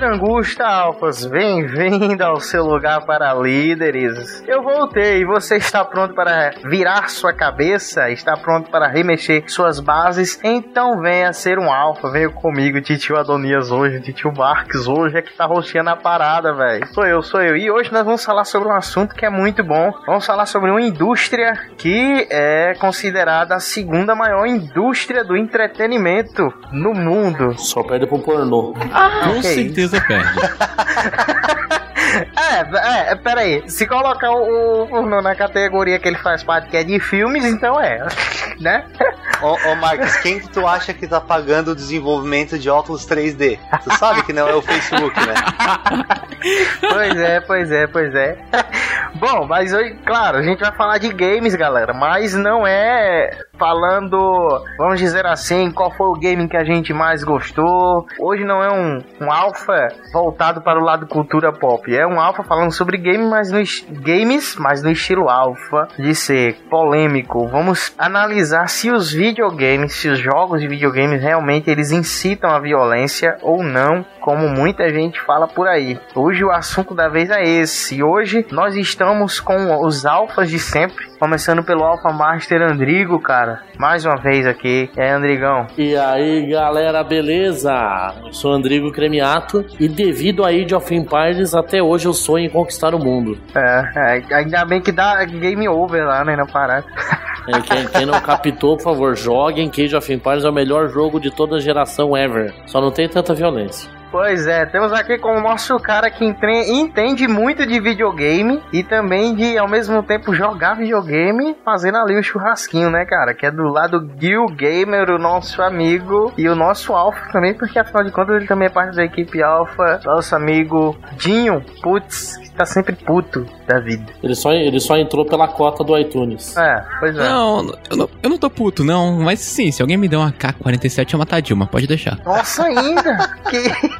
Perangusta Alfas, bem-vindo ao seu lugar para líderes. Eu voltei, você está pronto para virar sua cabeça? Está pronto para remexer suas bases? Então venha ser um alfa, venha comigo, titio Adonias hoje, titio Marques hoje é que tá roxando a parada, velho. Sou eu, sou eu. E hoje nós vamos falar sobre um assunto que é muito bom. Vamos falar sobre uma indústria que é considerada a segunda maior indústria do entretenimento no mundo. Só perde pro pornô. Com que certeza perde. É, é, peraí. Se colocar o, o na categoria que ele faz parte, que é de filmes, então é. Né? Ô, ô Marcos, quem que tu acha que tá pagando o desenvolvimento de óculos 3D? Tu sabe que não é o Facebook, né? Pois é, pois é, pois é. Bom, mas hoje, claro, a gente vai falar de games, galera, mas não é falando, vamos dizer assim, qual foi o game que a gente mais gostou. Hoje não é um, um alfa voltado para o lado cultura pop, é um alfa falando sobre game, mas no, es- games, mas no estilo alfa, de ser polêmico. Vamos analisar se os videogames, se os jogos de videogames realmente eles incitam a violência ou não, como muita gente fala por aí. Hoje o assunto da vez é esse. Hoje nós estamos com os alfas de sempre, começando pelo Alpha Master Andrigo, cara. Mais uma vez aqui, é Andrigão. E aí, galera, beleza? Eu sou Andrigo Cremiato e devido a Age of Empires, até hoje eu sonho em conquistar o mundo. É, é, ainda bem que dá game over lá, né, na parada. É, Quem, quem não captou, por favor, joguem que Age of Empires é o melhor jogo de toda a geração ever. Só não tem tanta violência. Pois é, temos aqui com o nosso cara que entre- entende muito de videogame e também de, ao mesmo tempo, jogar videogame, fazendo ali o churrasquinho, né, cara? Que é do lado Gil Gamer, o nosso amigo, e o nosso Alpha também, porque afinal de contas ele também é parte da equipe Alpha, nosso amigo Dinho, putz, que tá sempre puto da vida. Ele só, ele só entrou pela cota do iTunes. É, pois é. Não, eu não, eu não tô puto, não. Mas sim, se alguém me der uma K-47, eu matar a Dilma, pode deixar. Nossa, ainda! que...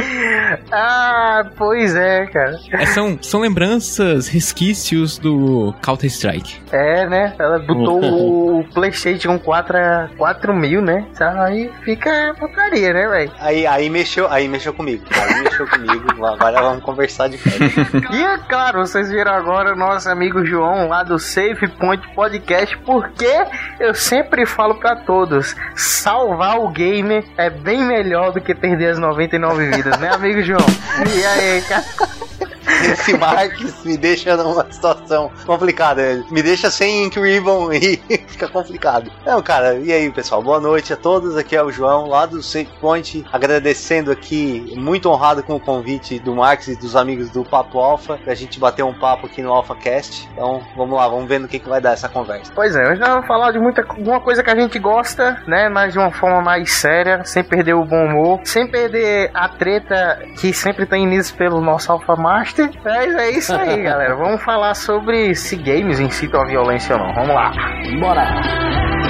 ah, pois é, cara. É, são, são lembranças, resquícios do Counter-Strike. É, né? Ela botou o PlayStation 4 a 4 mil, né? Aí fica putaria, né, velho? Aí, aí mexeu, aí mexeu comigo. Aí mexeu comigo. Agora vamos conversar de perto. E é claro, vocês viram agora o nosso amigo João lá do Safe Point Podcast, porque eu sempre falo pra todos: salvar o game é bem melhor do que perder as 99 vidas, né, amigo João? E aí, cara? Esse Marcos me deixa numa situação complicada. Me deixa sem Ink Ribbon e fica complicado. Não, cara, e aí, pessoal? Boa noite a todos. Aqui é o João, lá do Safe Point. Agradecendo aqui, muito honrado com o convite do Marcos e dos amigos do Papo Alpha, pra gente bater um papo aqui no AlphaCast. Então, vamos lá, vamos ver no que, que vai dar essa conversa. Pois é, hoje nós vamos falar de muita alguma coisa que a gente gosta, né? Mas de uma forma mais séria, sem perder o bom humor, sem perder a treta que sempre tem nisso pelo nosso Alpha Master. Mas é isso aí, galera. Vamos falar sobre se games incitam a violência ou não. Vamos lá. Bora!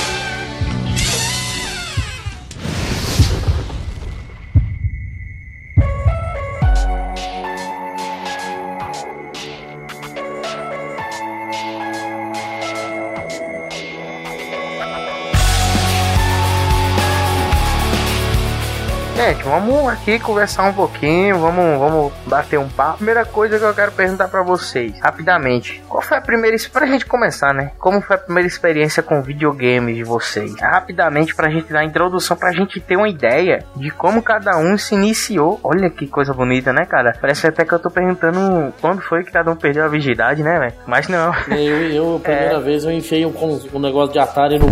Vamos aqui conversar um pouquinho, vamos, vamos bater um papo. Primeira coisa que eu quero perguntar pra vocês, rapidamente. Qual foi a primeira, pra gente começar, né? Como foi a primeira experiência com videogames de vocês? Rapidamente pra gente dar a introdução, pra gente ter uma ideia de como cada um se iniciou. Olha que coisa bonita, né, cara? Parece até que eu tô perguntando quando foi que cada um perdeu a virgindade, né, velho? Mas não. Eu, eu a primeira vez, eu enfiei um, um negócio de Atari no.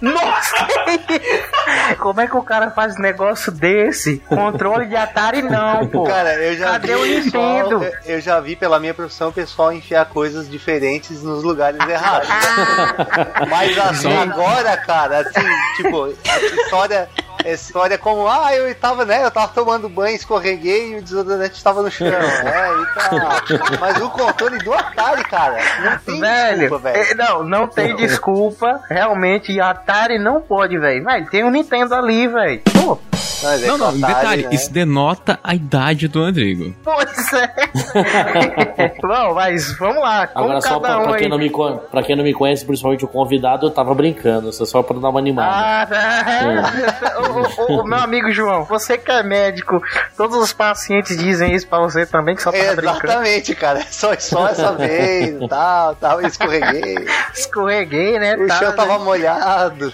Nossa! Como é que o cara faz um negócio desse? Controle de Atari não, pô. Cara, eu já Cadê vi o pessoal- Nintendo? eu- eu já vi pela minha profissão o pessoal enfiar coisas diferentes nos lugares errados. Mas assim, agora, cara, assim, tipo, essa história, história é como, ah, eu tava, né, eu tava tomando banho, escorreguei e o desodorante tava no chão, né, e tal. Mas o controle do Atari, cara, não tem Velho, desculpa, velho. é, não, não tem desculpa. Realmente, Atari não pode, velho. Velho, tem um Nintendo ali, velho. Pô, Mas é Não, que não, o Atari, detalhe, né, isso denota a idade do Rodrigo. pois é. Bom, mas vamos lá. Agora, só pra, um pra, quem não me, pra quem não me conhece, principalmente o convidado, eu tava brincando. Isso é só pra dar uma animada. Ah, tá. ô, ô, ô, meu amigo João, você que é médico, todos os pacientes dizem isso pra você também, que só tá brincando. Exatamente, cara. Só, só essa vez, tal, tal, escorreguei. Escorreguei, né? O tá, chão tava né? molhado.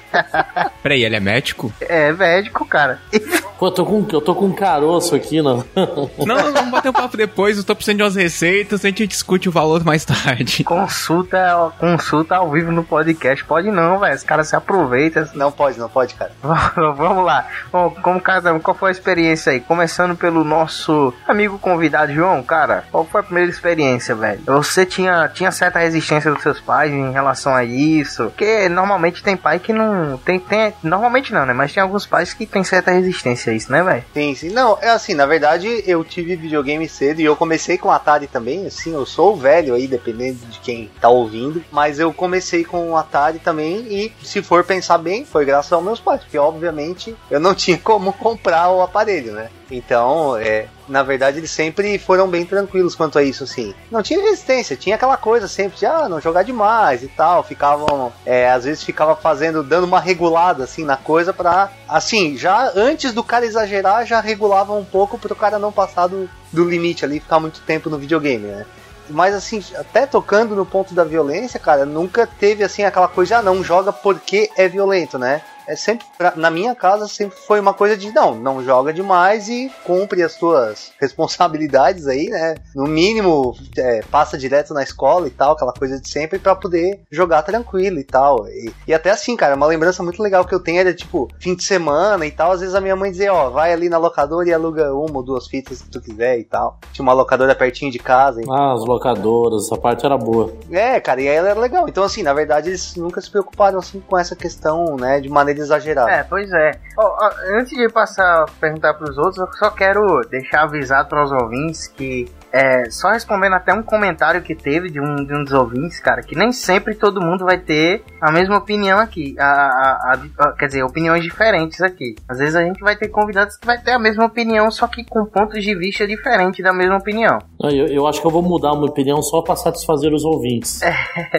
Peraí, ele é médico? É médico, cara. Pô, eu tô, com, eu tô com um caroço aqui, não. Não, não, vamos bater um papo depois. Eu tô precisando de umas receitas, a gente discute o valor mais tarde. Consulta, consulta ao vivo no podcast. Pode não, velho. Esse cara se aproveita. Não pode, não pode, cara. Vamos lá. Bom, como cada um, qual foi a experiência aí? Começando pelo nosso amigo convidado, João, cara, qual foi a primeira experiência, velho? Você tinha, tinha certa resistência dos seus pais em relação a isso? Porque normalmente tem pai que não. Tem, tem, normalmente não, né? Mas tem alguns pais que tem certa resistência a isso, né, velho? Sim, sim. Não, é assim, na verdade eu tive videogame cedo e eu comecei com Atari também, assim, eu sou velho aí, dependendo de quem tá ouvindo, mas eu comecei com Atari também e se for pensar bem, foi graças aos meus pais, porque obviamente eu não tinha como comprar o aparelho, né? Então, é, na verdade eles sempre foram bem tranquilos quanto a isso, assim. Não tinha resistência, tinha aquela coisa sempre de, ah, não jogar demais e tal, ficavam, é, às vezes ficava fazendo, dando uma regulada, assim, na coisa pra, assim, já antes do cara exagerar, já regulava um pouco pro cara não passar do, do limite ali, ficar muito tempo no videogame, né? Mas assim, até tocando no ponto da violência, cara, nunca teve assim aquela coisa, ah, não joga porque é violento, né? É sempre, pra- na minha casa, sempre foi uma coisa de não, não joga demais e cumpre as tuas responsabilidades aí, né? No mínimo, é, passa direto na escola e tal, aquela coisa de sempre pra poder jogar tranquilo e tal. E, e até assim, cara, uma lembrança muito legal que eu tenho era tipo, fim de semana e tal, às vezes a minha mãe dizia, ó, vai ali na locadora e aluga uma ou duas fitas que tu quiser e tal. Tinha uma locadora pertinho de casa, Ah, as locadoras, essa parte era boa. é, cara, e aí ela era legal. Então, assim, na verdade, eles nunca se preocuparam assim com essa questão, né, de maneira exagerada. É, pois é. Ó, ó, antes de passar a perguntar pros outros, eu só quero deixar avisado para os ouvintes que é, só respondendo até um comentário que teve de um, de um dos ouvintes, cara, que nem sempre todo mundo vai ter a mesma opinião aqui. A, a- a- a- quer dizer, opiniões diferentes aqui. Às vezes a gente vai ter convidados que vai ter a mesma opinião, só que com pontos de vista diferentes da mesma opinião. Eu, eu acho que eu vou mudar uma opinião só pra satisfazer os ouvintes.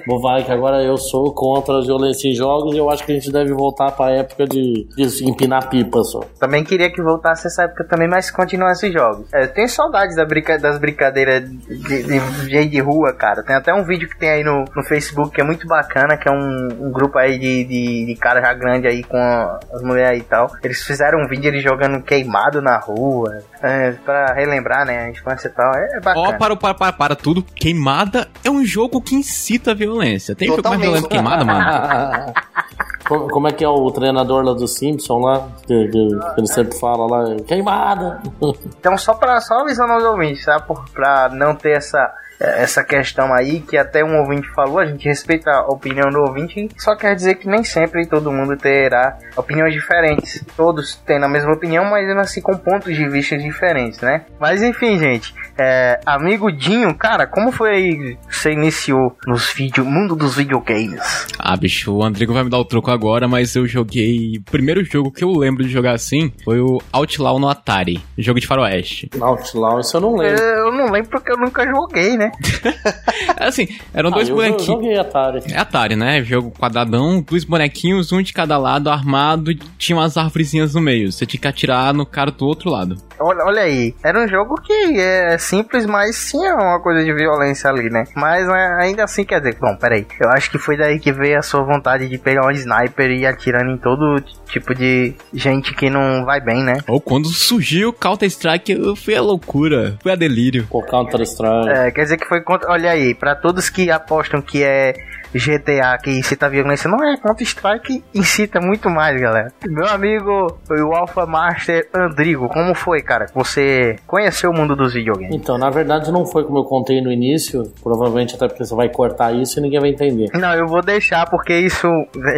Vou vai que agora eu sou contra a violência em jogos e eu acho que a gente deve voltar pra época de, de empinar pipa só. Também queria que voltasse essa época também, mas continua esses jogos. É, eu tenho saudades da brinca- das brincadeiras de, de, de, de rua, cara. Tem até um vídeo que tem aí no, no Facebook que é muito bacana, que é um, um grupo aí de, de, de cara já grande aí com a- as mulheres aí e tal. Eles fizeram um vídeo eles jogando queimado na rua, é, pra relembrar, né, a infância e tal. É, é Ó, bacana. para, para, para, para tudo. Queimada é um jogo que incita a violência. Tem jogo mais Totalmente. violento que queimada, mano? como, como é que é o treinador lá do Simpson lá? Que, que- ele sempre fala lá, queimada! Então, só, pra, só avisando aos ouvintes, tá? Pra não ter essa, essa questão aí, que até um ouvinte falou, a gente respeita a opinião do ouvinte, só quer dizer que nem sempre todo mundo terá opiniões diferentes. Todos têm a mesma opinião, mas ainda assim com pontos de vista diferentes, né? Mas enfim, gente, é, amigo Dinho, cara, como foi aí que você iniciou nos vídeo, mundo dos videogames? Ah, bicho, o Andrigo vai me dar o troco agora, mas eu joguei. O primeiro jogo que eu lembro de jogar assim foi o Outlaw no Atari, jogo de faroeste. Outlaw, isso eu não lembro. Eu não lembro porque eu nunca joguei, né? assim, eram dois ah, eu bonequinhos. joguei Atari. É Atari, né? Jogo quadradão, dois bonequinhos, um de cada lado, armado, e tinha umas árvorezinhas no meio. Você tinha que atirar no cara do outro lado. Olha, olha aí, era um jogo que é simples, mas tinha uma coisa de violência ali, né? Mas né, ainda assim, quer dizer, bom, peraí. Eu acho que foi daí que veio a sua vontade de pegar um sniper e ir atirando em todo tipo de gente que não vai bem, né? Ou quando surgiu Counter-Strike, foi a loucura, foi a delírio. Pô, Counter-Strike. É, quer dizer que foi contra. Olha aí, pra todos que apostam que é GTA que incita a violência, não é Counter-Strike incita muito mais, galera. Meu amigo, o Alpha Master Andrigo, como foi, cara? Você conheceu o mundo dos videogames? Então, na verdade, não foi como eu contei no início. Provavelmente até porque você vai cortar isso e ninguém vai entender. Não, eu vou deixar porque isso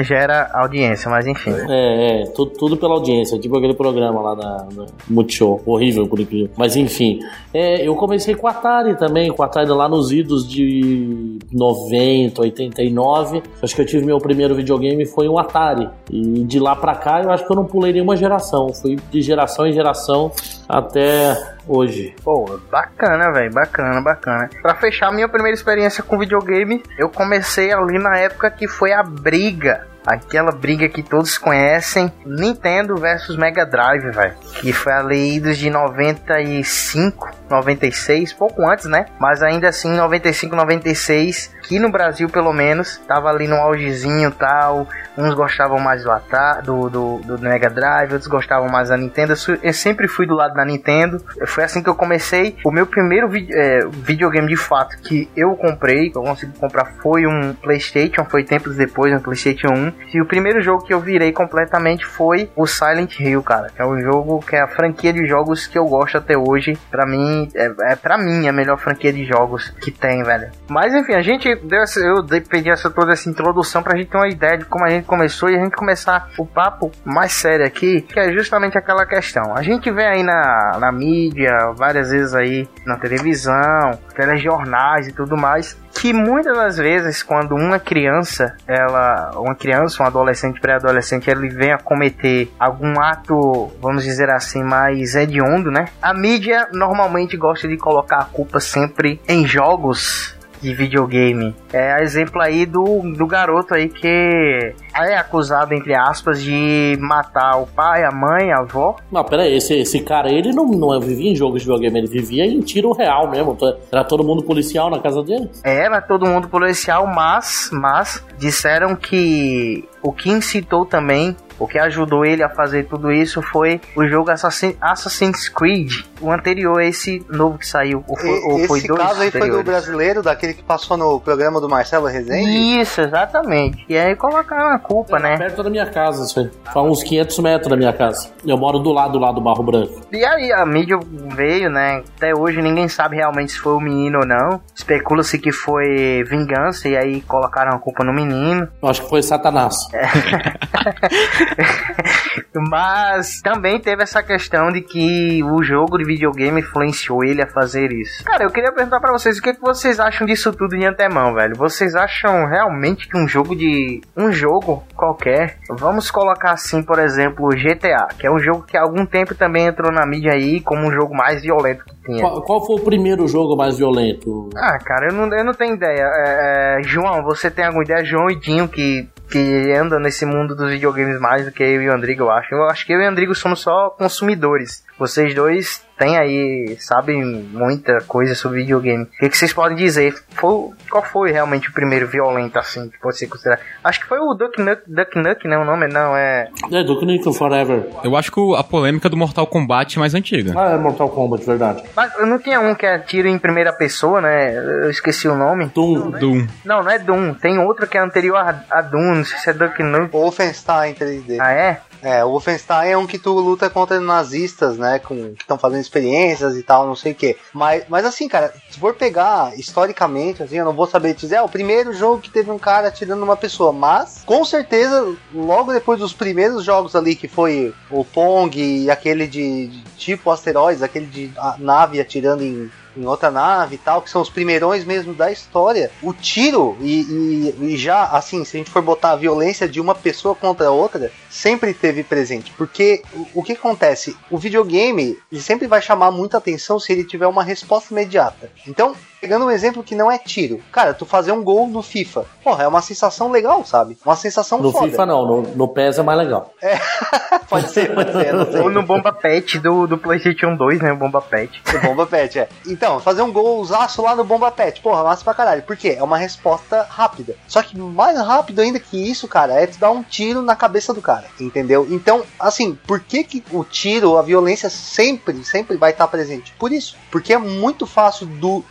gera audiência, mas enfim. É, é, tudo, tudo pela audiência, tipo aquele programa lá da, da Multishow. Horrível, por incrível. Mas enfim, é, eu comecei com o Atari também, com o Atari lá nos idos de 90, 89. Acho que eu tive meu primeiro videogame foi um Atari. E de lá pra cá eu acho que eu não pulei nenhuma geração. Fui de geração em geração até hoje. Pô, bacana, velho, bacana, bacana. Pra fechar minha primeira experiência com videogame, eu comecei ali na época que foi a briga aquela briga que todos conhecem, Nintendo versus Mega Drive, velho, que foi ali de 95, 96, pouco antes, né? Mas ainda assim 95, 96, que no Brasil pelo menos tava ali no augezinho, tal, uns gostavam mais do, do, do, do Mega Drive, outros gostavam mais da Nintendo. Eu sempre fui do lado da Nintendo. Foi assim que eu comecei. O meu primeiro é, videogame de fato que eu comprei, que eu consegui comprar, foi um PlayStation. Foi tempos depois, um PlayStation 1. E o primeiro jogo que eu virei completamente foi o Silent Hill, cara. Que é um jogo que é a franquia de jogos que eu gosto até hoje. Pra mim, é, é pra mim a melhor franquia de jogos que tem, velho. Mas enfim, a gente deu essa, eu pedi essa, toda essa introdução pra gente ter uma ideia de como a gente começou e a gente começar o papo mais sério aqui, que é justamente aquela questão. A gente vê aí na, na mídia, várias vezes aí na televisão, telejornais e tudo mais, que muitas das vezes quando uma criança, ela, uma criança, um adolescente, pré-adolescente, ele vem a cometer algum ato, vamos dizer assim, mais hediondo, né? A mídia normalmente gosta de colocar a culpa sempre em jogos de videogame. É exemplo aí do, do garoto aí que é acusado, entre aspas, de matar o pai, a mãe, a avó. Não, pera aí, esse, esse cara ele não, não vivia em jogos de videogame, ele vivia em tiro real mesmo. Era todo mundo policial na casa dele? Era todo mundo policial, mas, mas disseram que o que incitou também o que ajudou ele a fazer tudo isso foi o jogo Assassin, Assassin's Creed, o anterior a esse novo que saiu. Ou foi, ou esse foi dois caso aí foi do brasileiro, daquele que passou no programa do Marcelo Rezende? Isso, exatamente. E aí colocaram a culpa, né? Perto da minha casa, isso aí. Foi uns 500 metros da minha casa. Eu moro do lado lá do Barro Branco. E aí a mídia veio, né? Até hoje ninguém sabe realmente se foi o menino ou não. Especula-se que foi vingança e aí colocaram a culpa no menino. Eu acho que foi Satanás. Mas também teve essa questão de que o jogo de videogame influenciou ele a fazer isso. Cara, eu queria perguntar pra vocês o que, que vocês acham disso tudo de antemão, velho. Vocês acham realmente que um jogo de. um jogo qualquer, vamos colocar assim, por exemplo, GTA, que é um jogo que há algum tempo também entrou na mídia aí como um jogo mais violento que tinha. Qual, qual foi o primeiro jogo mais violento? Ah, cara, eu não, eu não tenho ideia. É, é, João, você tem alguma ideia? João e Dinho, que, que anda nesse mundo dos videogames mais do que eu e o Andrigo, eu acho. Eu acho que eu e o Andrigo somos só consumidores. Vocês dois têm aí, sabem muita coisa sobre videogame. O que, que vocês podem dizer? Foi, qual foi realmente o primeiro violento, assim, que pode ser considerado? Acho que foi o Duck Nuck, Duck Nuck, né? O nome não é. É, do Nukem Forever. Eu acho que a polêmica do Mortal Kombat é mais antiga. Ah, é Mortal Kombat, verdade. Mas não tinha um que é tiro em primeira pessoa, né? Eu esqueci o nome. Doom. Doom. Não, não é Doom. Tem outro que é anterior a, a Doom. Não sei se é Duck Nuck. Wolfenstein 3D. Ah, é? É, o Wolfenstein é um que tu luta contra nazistas, né? Com, que estão fazendo experiências e tal, não sei o que. Mas, mas assim, cara, se for pegar historicamente, assim, eu não vou saber te dizer, é o primeiro jogo que teve um cara atirando numa pessoa. Mas, com certeza, logo depois dos primeiros jogos ali, que foi o Pong e aquele de, de tipo asteroides, aquele de nave atirando em em outra nave e tal, que são os primeirões mesmo da história, o tiro e, e- e já, assim, se a gente for botar a violência de uma pessoa contra a outra, sempre teve presente. Porque o, o que acontece? O videogame ele sempre vai chamar muita atenção se ele tiver uma resposta imediata. Então, Pegando um exemplo que não é tiro. Cara, tu fazer um gol no FIFA. Porra, é uma sensação legal, sabe? Uma sensação No foda. FIFA não, no, no PES é mais legal. Pode ser, pode ser, não sei. Ou no Bomba Pet do, do PlayStation 2, né? O Bomba Pet. O Bomba Pet, é. Então, fazer um golzaço lá no Bomba Pet, porra, massa pra caralho. Por quê? É uma resposta rápida. Só que mais rápido ainda que isso, cara, é tu dar um tiro na cabeça do cara, entendeu? Então, assim, por que que o tiro, a violência sempre, sempre vai estar presente? Por isso. Porque é muito fácil do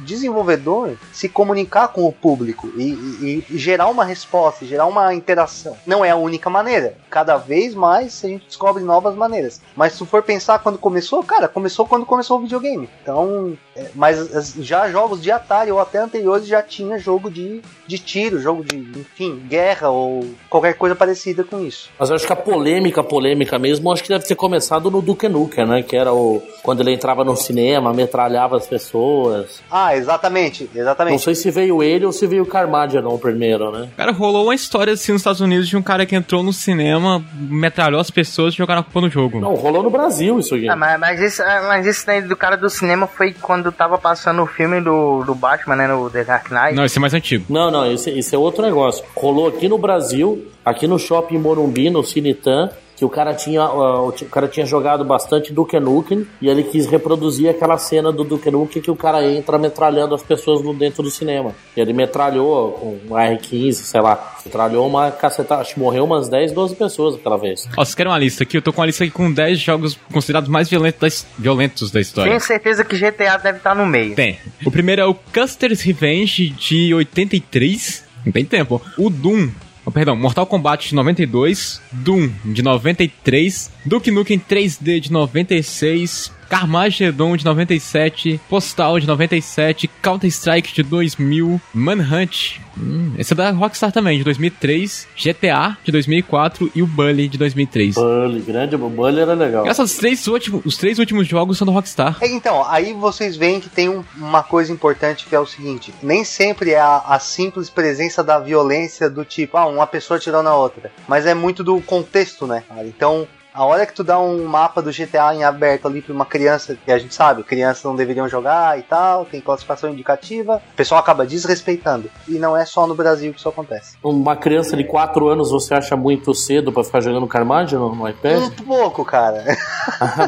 desenvolvedor se comunicar com o público e, e- e gerar uma resposta, gerar uma interação. Não é a única maneira. Cada vez mais a gente descobre novas maneiras. Mas se for pensar quando começou, cara, começou quando começou o videogame. Então, é, mas as- já jogos de Atari ou até anteriores já tinha jogo de, de tiro, jogo de, enfim, guerra ou qualquer coisa parecida com isso. Mas eu acho que a polêmica, a polêmica mesmo, acho que deve ter começado no Duke Nukem, né? Que era o. Quando ele entrava no cinema, metralhava as pessoas. Ah, exatamente, Não exatamente. sei se veio ele ou se veio o Carmageddon primeiro, né? Cara, rolou uma história assim nos Estados Unidos de um cara que entrou no cinema, metralhou as pessoas e jogaram a culpa no jogo. Não, rolou no Brasil isso aqui. Ah, mas, mas, esse, ah, mas esse daí do cara do cinema foi quando tava passando o filme do, do Batman, né? No The Dark Knight. Não, esse é mais antigo. Não, não, esse, esse é outro negócio. Rolou aqui no Brasil, aqui no shopping Morumbi, no Cinitan, que o cara tinha, ah, o cara tinha jogado bastante Duke Nukem e ele quis reproduzir aquela cena do Duke Nukem que o cara entra metralhando as pessoas no dentro do cinema. E ele metralhou com um R15, sei lá, metralhou uma caceta, acho que morreu umas 10, 12 pessoas aquela vez. Ó, vocês querem uma lista aqui? Eu tô com uma lista aqui com 10 jogos considerados mais violentos da, violentos da história. Tenho certeza que GTA deve estar no meio. Tem. O primeiro é o Custer's Revenge de 83. Não tem tempo. O Doom. Oh, perdão, Mortal Kombat de 92. Doom de 93. Duke Nukem 3D de 96. Carmageddon de 97, Postal de 97, Counter-Strike de 2000, Manhunt, hum, esse é da Rockstar também, de 2003, GTA de 2004 e o Bully de 2003. Bully, grande, o Bully era legal. Essas três últimos, os três últimos jogos são da Rockstar. É, Então, aí vocês veem que tem um- uma coisa importante que é o seguinte: nem sempre é a, a simples presença da violência do tipo, ah, uma pessoa tirou na outra, mas é muito do contexto, né? cara? Então, a hora que tu dá um mapa do GTA em aberto ali pra uma criança, que a gente sabe, crianças não deveriam jogar e tal, tem classificação indicativa, o pessoal acaba desrespeitando. E não é só no Brasil que isso acontece. Uma criança de 4 anos você acha muito cedo pra ficar jogando Carmageddon no iPad? Um pouco, cara.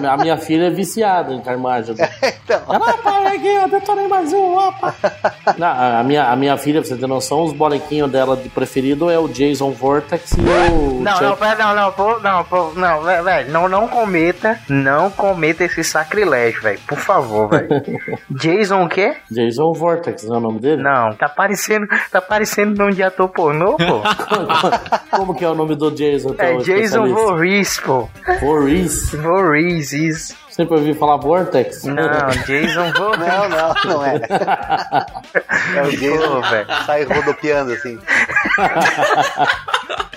A minha- filha é viciada em Carmageddon. então, Ela, pai, aqui, eu detonei mais um, opa. Não, a, minha, a minha filha, pra você ter noção, os bonequinhos dela de preferido é o Jason Vortex e o Não, Chuck. não, pera, não, não, pô, não, pô, não, vé- velho, não, não cometa, não cometa esse sacrilégio, velho, por favor, velho. Jason o quê? Jason Vortex, não é o nome dele? Não, tá parecendo, tá parecendo nome de ator pornô, pô. Como que é o nome do Jason? É Jason? Voorhees, pô. Voorhees. Voorhees, isso. Sempre ouvi falar Vortex? Não, Jason Voorhees. não, não, não é. É o Jason velho. sai rodopiando assim.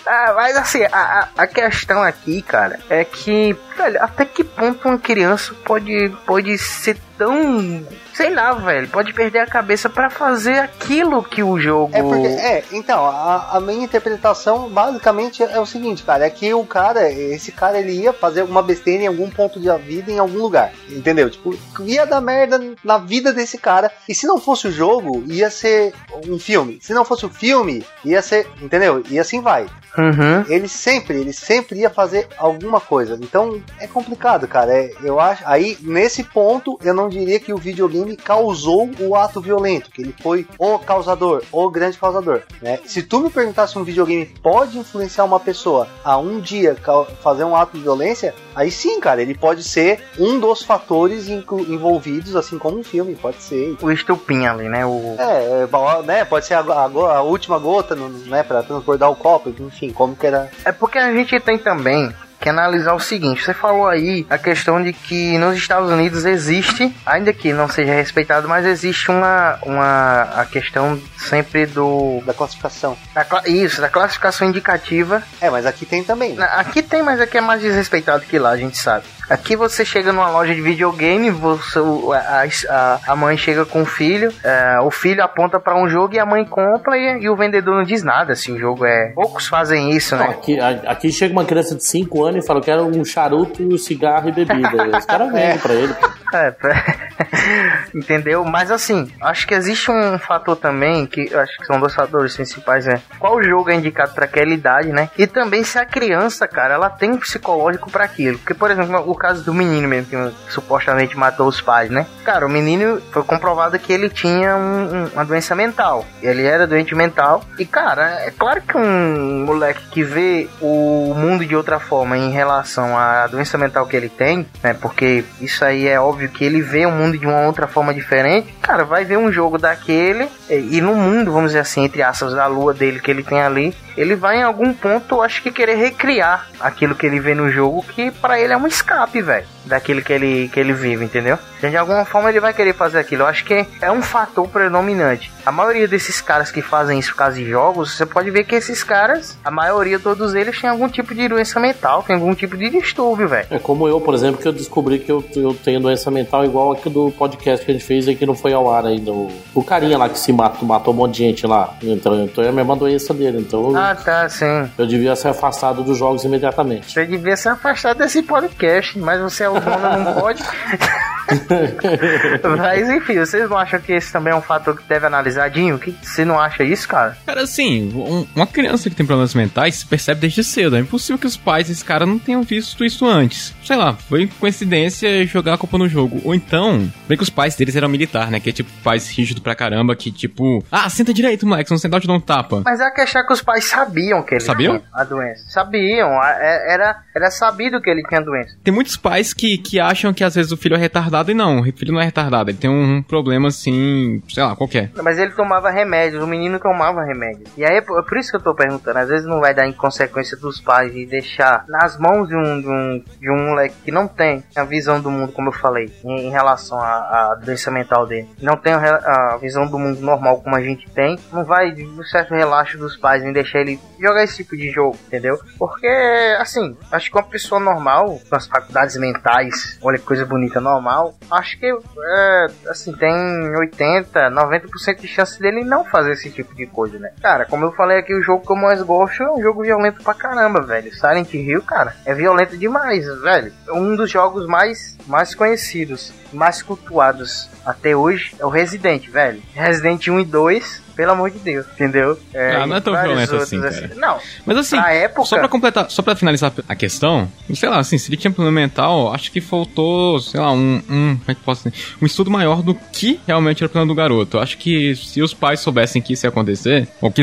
Ah, mas assim, a, a, questão aqui, cara, é que, velho, até que ponto uma criança pode, pode ser tão. Sei lá, velho, pode perder a cabeça pra fazer aquilo que o jogo. É porque, é, então, a, a minha interpretação basicamente é o seguinte, cara, é que o cara, esse cara, ele ia fazer alguma besteira em algum ponto da vida, em algum lugar, entendeu? Tipo, ia dar merda na vida desse cara, e se não fosse o jogo, ia ser um filme. Se não fosse o filme, ia ser, entendeu? E assim vai. Uhum. Ele sempre, ele sempre ia fazer alguma coisa. Então é complicado, cara. É, eu acho. Aí, nesse ponto, eu não diria que o videogame causou o ato violento, que ele foi o causador, o grande causador. Né? Se tu me perguntar se um videogame pode influenciar uma pessoa a um dia fazer um ato de violência, aí sim, cara, ele pode ser um dos fatores envolvidos, assim como um filme, pode ser. O estupim ali, né? O... É, é, né, pode ser a, a a última gota, né, para transbordar o copo, enfim, como que era É porque a gente tem também que analisar o seguinte, você falou aí a questão de que nos Estados Unidos existe, ainda que não seja respeitado, mas existe uma, uma a questão sempre do da classificação. da isso, da classificação indicativa. É, mas aqui tem também. Na- Aqui tem, mas aqui é mais desrespeitado que lá, a gente sabe. Aqui você chega numa loja de videogame, você, a, a, a mãe chega com o filho, é, o filho aponta pra um jogo e a mãe compra e, e o vendedor não diz nada, assim, o jogo é... Poucos fazem isso, né? aqui, aqui chega uma criança de 5 anos e fala: Eu quero um charuto, cigarro e bebida. Os caras vendem pra ele. É, Entendeu? Mas assim, acho que existe um fator também, que acho que são dois fatores principais, é qual jogo é indicado para aquela idade, né? E também se a criança, cara, ela tem um psicológico para aquilo. Porque, por exemplo, o caso do menino mesmo, que supostamente matou os pais, né? Cara, o menino foi comprovado que ele tinha um, um, uma doença mental. Ele era doente mental. E, cara, é claro que um moleque que vê o mundo de outra forma em relação à doença mental que ele tem, né? Porque isso aí é óbvio que ele vê o mundo de uma outra forma diferente. Cara, vai ver um jogo daquele e, e no mundo, vamos dizer assim, entre aspas, da lua dele que ele tem ali, ele vai em algum ponto, acho que querer recriar aquilo que ele vê no jogo, que para ele é um escape, velho, daquilo que ele, que ele vive, entendeu? Então, de alguma forma ele vai querer fazer aquilo. Eu acho que é um fator predominante. A maioria desses caras que fazem isso por causa de jogos, você pode ver que esses caras, a maioria, todos eles, têm algum tipo de doença mental, tem algum tipo de distúrbio, velho. É como eu, por exemplo, que eu descobri que eu, eu tenho doença mental igual aqui do podcast que a gente fez e que não foi ao ar ainda. O, o carinha lá que se matou, matou um monte de gente lá. Então, então é a mesma doença dele. Então, ah, tá, sim. Eu devia ser afastado dos jogos imediatamente. Você devia ser afastado desse podcast, mas você é o dono, não pode. Mas enfim, vocês não acham que esse também é um fator que deve analisar, Dinho? Que você não acha isso, cara? Cara, assim, um, uma criança que tem problemas mentais se percebe desde cedo. É impossível que os pais desse cara não tenham visto isso antes. Sei lá, foi coincidência jogar a culpa no jogo. Ou então, bem que os pais deles eram militar, né? Que é tipo pais rígidos pra caramba, que tipo, ah, senta direito, moleque, se não sentar eu te dou um tapa. Mas é que achar que os pais sabiam que ele sabiam? tinha a doença. Sabiam, é, era, era sabido que ele tinha a doença. Tem muitos pais que, que acham que às vezes o filho é retardado e não, o filho não é retardado, ele tem um problema assim, sei lá, qualquer. Mas ele tomava remédios, o menino tomava remédios. E aí é por isso que eu tô perguntando, às vezes não vai dar inconsequência dos pais de deixar nas mãos de um, de um, de um moleque que não tem a visão do mundo, como eu falei, em, em relação à, à, doença mental dele. Não tem a, a, visão do mundo normal como a gente tem, não vai de um certo relaxo dos pais em deixar ele jogar esse tipo de jogo, entendeu? Porque, assim, acho que uma pessoa normal, com as faculdades mentais, olha que coisa bonita, normal, acho que, é, assim, tem 80, 90% de chance dele não fazer esse tipo de coisa, né? Cara, como eu falei aqui, o jogo que eu mais gosto é um jogo violento pra caramba, velho. Silent Hill, cara, é violento demais, velho. Um dos jogos mais, mais conhecidos, mais cultuados até hoje é o Resident, velho. Resident 1 e 2 pelo amor de Deus, entendeu? É, ah, não é tão violento assim, cara. Assim. Não. Mas assim, pra época... só pra completar, só pra finalizar a questão, sei lá, assim, se ele tinha problema mental, acho que faltou, sei lá, um, um como é que posso dizer? Um estudo maior do que realmente era o plano do garoto. Acho que se os pais soubessem que isso ia acontecer, ou que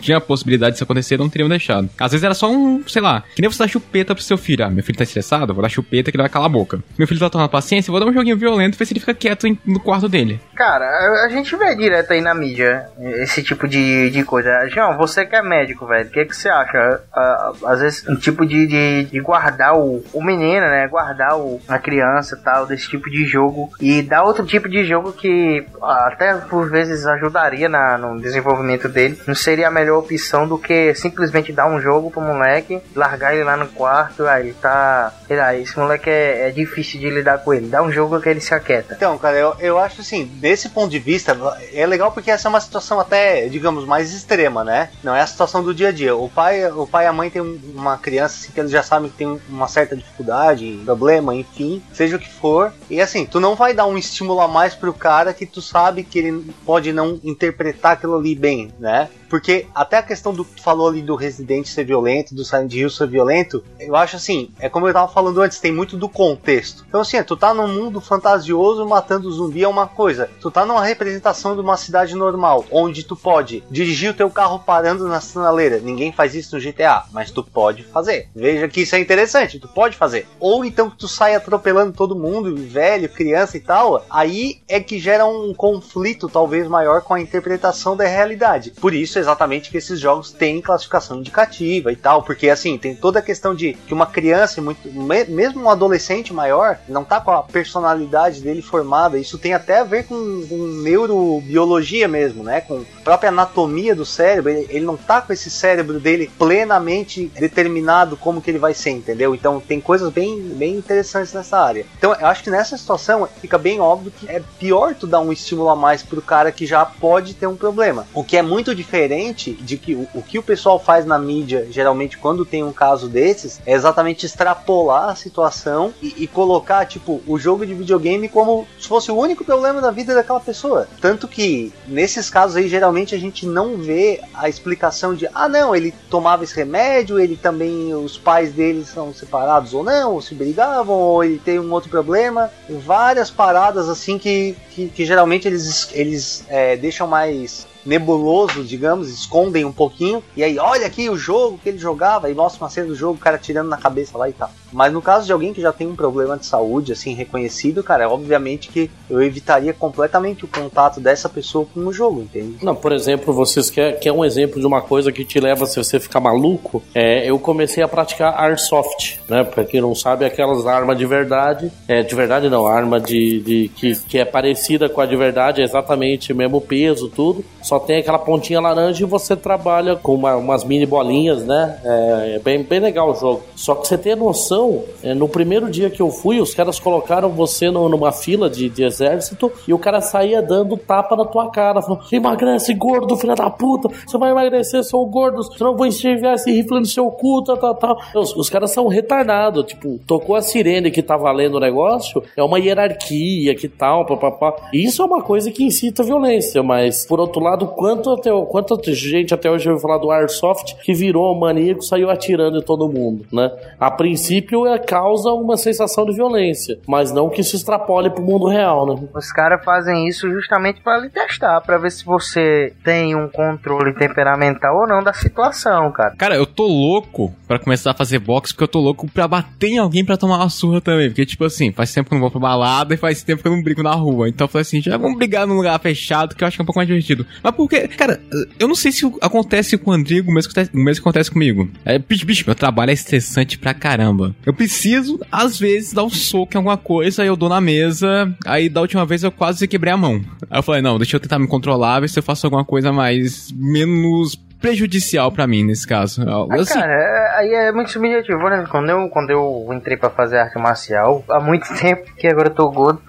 tinha a possibilidade disso acontecer, não teriam deixado. Às vezes era só um, sei lá, que nem você dar chupeta pro seu filho. Ah, meu filho tá estressado, vou dar chupeta que ele vai calar a boca. Meu filho tá tomando paciência, vou dar um joguinho violento, ver se ele fica quieto no quarto dele. Cara, a gente vê direto aí na mídia esse tipo de, de coisa. João, você que é médico, velho, o que, que você acha? Uh, às vezes, um tipo de, de, de, guardar o, o menino, né? Guardar o, a criança tal, desse tipo de jogo. E dar outro tipo de jogo que uh, até por vezes ajudaria na, no desenvolvimento dele. Não seria a melhor opção do que simplesmente dar um jogo pro moleque, largar ele lá no quarto, aí tá. Sei lá, esse moleque é, é difícil de lidar com ele. Dá um jogo que ele se aquieta. Então, cara, eu, eu acho assim, desse ponto de vista, é legal porque essa é uma situação até, digamos, mais extrema, né? Não é a situação do dia a dia. O pai, o pai e a mãe tem uma criança assim, que eles já sabem que tem uma certa dificuldade, problema, enfim, seja o que for. E assim, tu não vai dar um estímulo a mais pro cara que tu sabe que ele pode não interpretar aquilo ali bem, né? Porque até a questão do que falou ali do Resident ser violento, do Silent Hill ser violento, eu acho assim, é como eu tava falando antes, tem muito do contexto. Então assim, tu tá num mundo fantasioso matando zumbi é uma coisa. Tu tá numa representação de uma cidade normal, onde tu pode dirigir o teu carro parando na sinaleira. Ninguém faz isso no GTA, mas tu pode fazer. Veja que isso é interessante, tu pode fazer. Ou então que tu sai atropelando todo mundo, velho, criança e tal, aí é que gera um conflito talvez maior com a interpretação da realidade. Por isso exatamente que esses jogos têm classificação indicativa e tal, porque assim, tem toda a questão de que uma criança, muito, mesmo um adolescente maior, não tá com a personalidade dele formada, isso tem até a ver com, com neurobiologia mesmo, né? Com a própria anatomia do cérebro, ele, ele não tá com esse cérebro dele plenamente determinado como que ele vai ser, entendeu? Então tem coisas bem, bem interessantes nessa área. Então eu acho que nessa situação fica bem óbvio que é pior tu dar um estímulo a mais pro cara que já pode ter um problema. O que é muito diferente diferente de que o, o que o pessoal faz na mídia, geralmente quando tem um caso desses, é exatamente extrapolar a situação e, e colocar, tipo, o jogo de videogame como se fosse o único problema da vida daquela pessoa. Tanto que, nesses casos aí, geralmente a gente não vê a explicação de, ah, não, ele tomava esse remédio, ele também, os pais dele são separados ou não, ou se brigavam, ou ele tem um outro problema. Várias paradas assim que, que, que geralmente eles, eles é, deixam mais nebuloso, digamos, escondem um pouquinho. E aí, olha aqui o jogo que ele jogava, e mostra uma cena do jogo, o cara tirando na cabeça lá e tal. Mas no caso de alguém que já tem um problema de saúde, assim, reconhecido, cara, obviamente que eu evitaria completamente o contato dessa pessoa com o jogo, entende? Não, por exemplo, vocês quer, quer um exemplo de uma coisa que te leva a você ficar maluco? É, eu comecei a praticar Airsoft, né? Pra quem não sabe, aquelas armas de verdade. É, de verdade não, arma de, de que, que é parecida com a de verdade, é exatamente o mesmo peso, tudo. Só tem aquela pontinha laranja e você trabalha com uma, umas mini bolinhas, né? É, é bem, bem legal o jogo. Só que você tem noção é, no primeiro dia que eu fui, os caras colocaram você no, numa fila de, de, exército e o cara saía dando tapa na tua cara, falando: emagrece, gordo, filha da puta, você vai emagrecer, sou gordo, senão eu vou enxergar esse rifle no seu cu, tal, tal, tal. Os, os caras são retardados, tipo, tocou a sirene que tá valendo o negócio, é uma hierarquia que tal, papapá. Isso é uma coisa que incita violência, mas por outro lado, quanto até quanto gente até hoje ouviu falar do Airsoft que virou maníaco, saiu atirando em todo mundo, né? A princípio é, causa uma sensação de violência, mas não que se extrapole pro mundo real, né? Os caras fazem isso justamente para lhe testar, para ver se você tem um controle temperamental ou não da situação, cara. Cara, eu tô louco para começar a fazer boxe, porque eu tô louco pra bater em alguém para tomar uma surra também. Porque, tipo assim, faz tempo que eu não vou pra balada e faz tempo que eu não brigo na rua. Então eu falei assim, já vamos brigar num lugar fechado, que eu acho que é um pouco mais divertido. Mas porque, cara, eu não sei se acontece com o Andrigo que acontece, o mesmo acontece comigo. É, bicho, bicho, meu trabalho é estressante pra caramba. Eu preciso, às vezes, dar um soco em alguma coisa, eu dou na mesa, aí da última vez eu quase quebrei a mão. Aí eu falei, não, deixa eu tentar me controlar, ver se eu faço alguma coisa mais, menos prejudicial para mim nesse caso. Assim, ah, cara, é, aí é muito subjetivo, né? Quando eu, quando eu entrei para fazer arte marcial, há muito tempo, que agora eu tô gordo.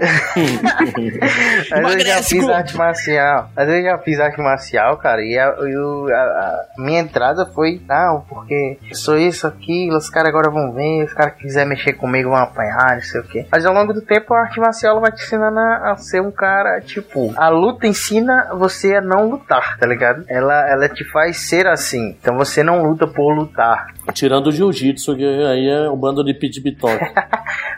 Mas eu já fiz arte marcial. Mas eu já fiz arte marcial, cara, e a, a, a minha entrada foi, não, porque sou isso, aquilo, os caras agora vão ver, os caras que quiser mexer comigo vão apanhar, não sei o que. Mas ao longo do tempo a arte marcial vai te ensinando a, a ser um cara, tipo, a luta ensina você a não lutar, tá ligado? Ela, ela te faz ser assim. Então você não luta por lutar. Tirando o jiu-jitsu, que aí é o bando de pit bitoque.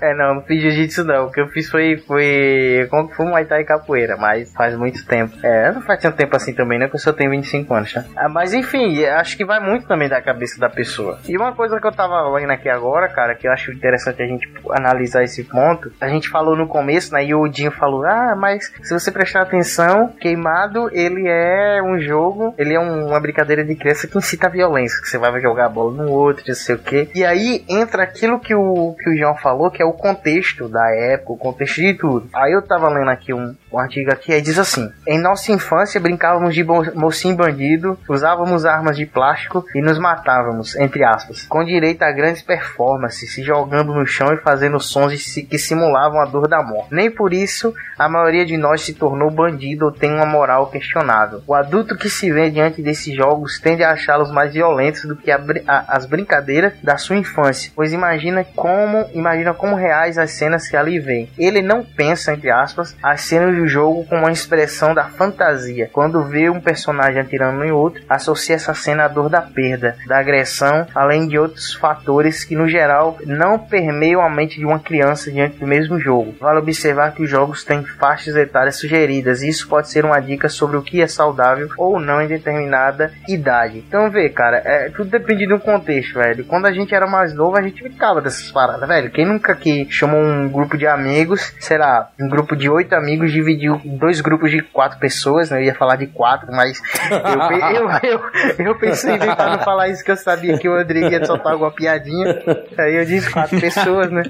é, não, não fiz jiu-jitsu não. O que eu fiz foi, foi como foi Muay Thai e capoeira, mas faz muito tempo. É, não faz tanto tempo assim também, né? Que eu só tenho 25 anos, tá? Ah, mas enfim, acho que vai muito também da cabeça da pessoa. E uma coisa que eu tava vendo aqui agora, cara, que eu acho interessante a gente analisar esse ponto. A gente falou no começo, né? E o Dinho falou, ah, mas se você prestar atenção, Queimado, ele é um jogo, ele é um, uma brincadeira de criança que incita a violência, que você vai jogar a bola no outro, não sei o que. E aí entra aquilo que o, que o João falou, que é o contexto da época, o contexto de tudo. Aí eu tava lendo aqui um, um artigo aqui, aí diz assim: Em nossa infância brincávamos de mocinho bandido, usávamos armas de plástico e nos matávamos, entre aspas, com direito a grandes performances, se jogando no chão e fazendo sons que simulavam a dor da morte. Nem por isso a maioria de nós se tornou bandido ou tem uma moral questionável. O adulto que se vê diante desses jogos tende a achá-los mais violentos do que a, a, as brincadeiras da sua infância, pois imagina como imagina como reais as cenas que ali vem. Ele não pensa, entre aspas, as cenas do jogo como uma expressão da fantasia. Quando vê um personagem atirando em outro, associa essa cena à dor da perda, da agressão, além de outros fatores que no geral não permeiam a mente de uma criança diante do mesmo jogo. Vale observar que os jogos têm faixas etárias sugeridas, e isso pode ser uma dica sobre o que é saudável ou não em determinada idade. Então vê, cara, é, tudo depende do contexto, velho. Quando a gente era mais novo, a gente brincava dessas paradas, velho. Quem nunca que chamou um grupo de amigos, será um grupo de oito amigos dividiu em dois grupos de quatro pessoas, né? Eu ia falar de quatro, mas eu, eu, eu, eu, pensei em tentar não falar isso que eu sabia que o Rodrigo ia soltar alguma piadinha. Aí eu disse quatro pessoas, né?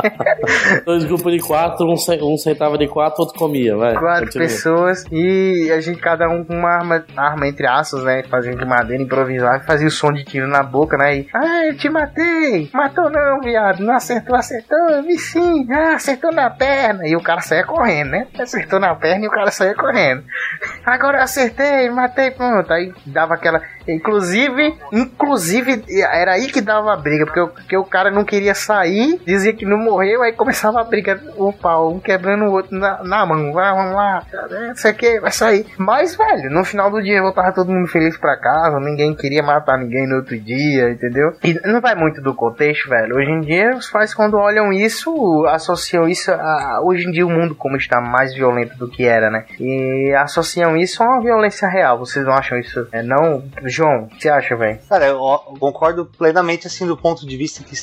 dois grupos de quatro, um, um sentava de quatro, outro comia, vai. Quatro continua. pessoas e a gente cada um com uma arma, arma entre aços, né? Fazendo de madeira, improvisar, fazia o som de tiro na boca, né? E, ah, eu te matei! Matou não, viado, não acertou, acertou, vi sim, ah, acertou na perna. E o cara saia correndo, né? Acertou na perna e o cara saiu correndo. Agora eu acertei, matei, pronto. Aí dava aquela. Inclusive, inclusive, era aí que dava a briga, porque, o- porque o cara não queria sair, dizia que não morreu, aí começava a briga, o pau, um quebrando o outro na, na mão. Vai, vamos lá, não sei o que, vai sair. Mas, velho, no final do dia voltava todo mundo feliz pra casa, ninguém queria matar ninguém no outro dia, entendeu? E não vai muito do contexto, velho. Hoje em dia, os pais, quando olham isso, associam isso a. Hoje em dia, o mundo, como está mais violento do que era, né? E associam isso a uma violência real. Vocês não acham isso? É, não? João, o que você acha, velho? Cara, eu concordo plenamente assim do ponto de vista que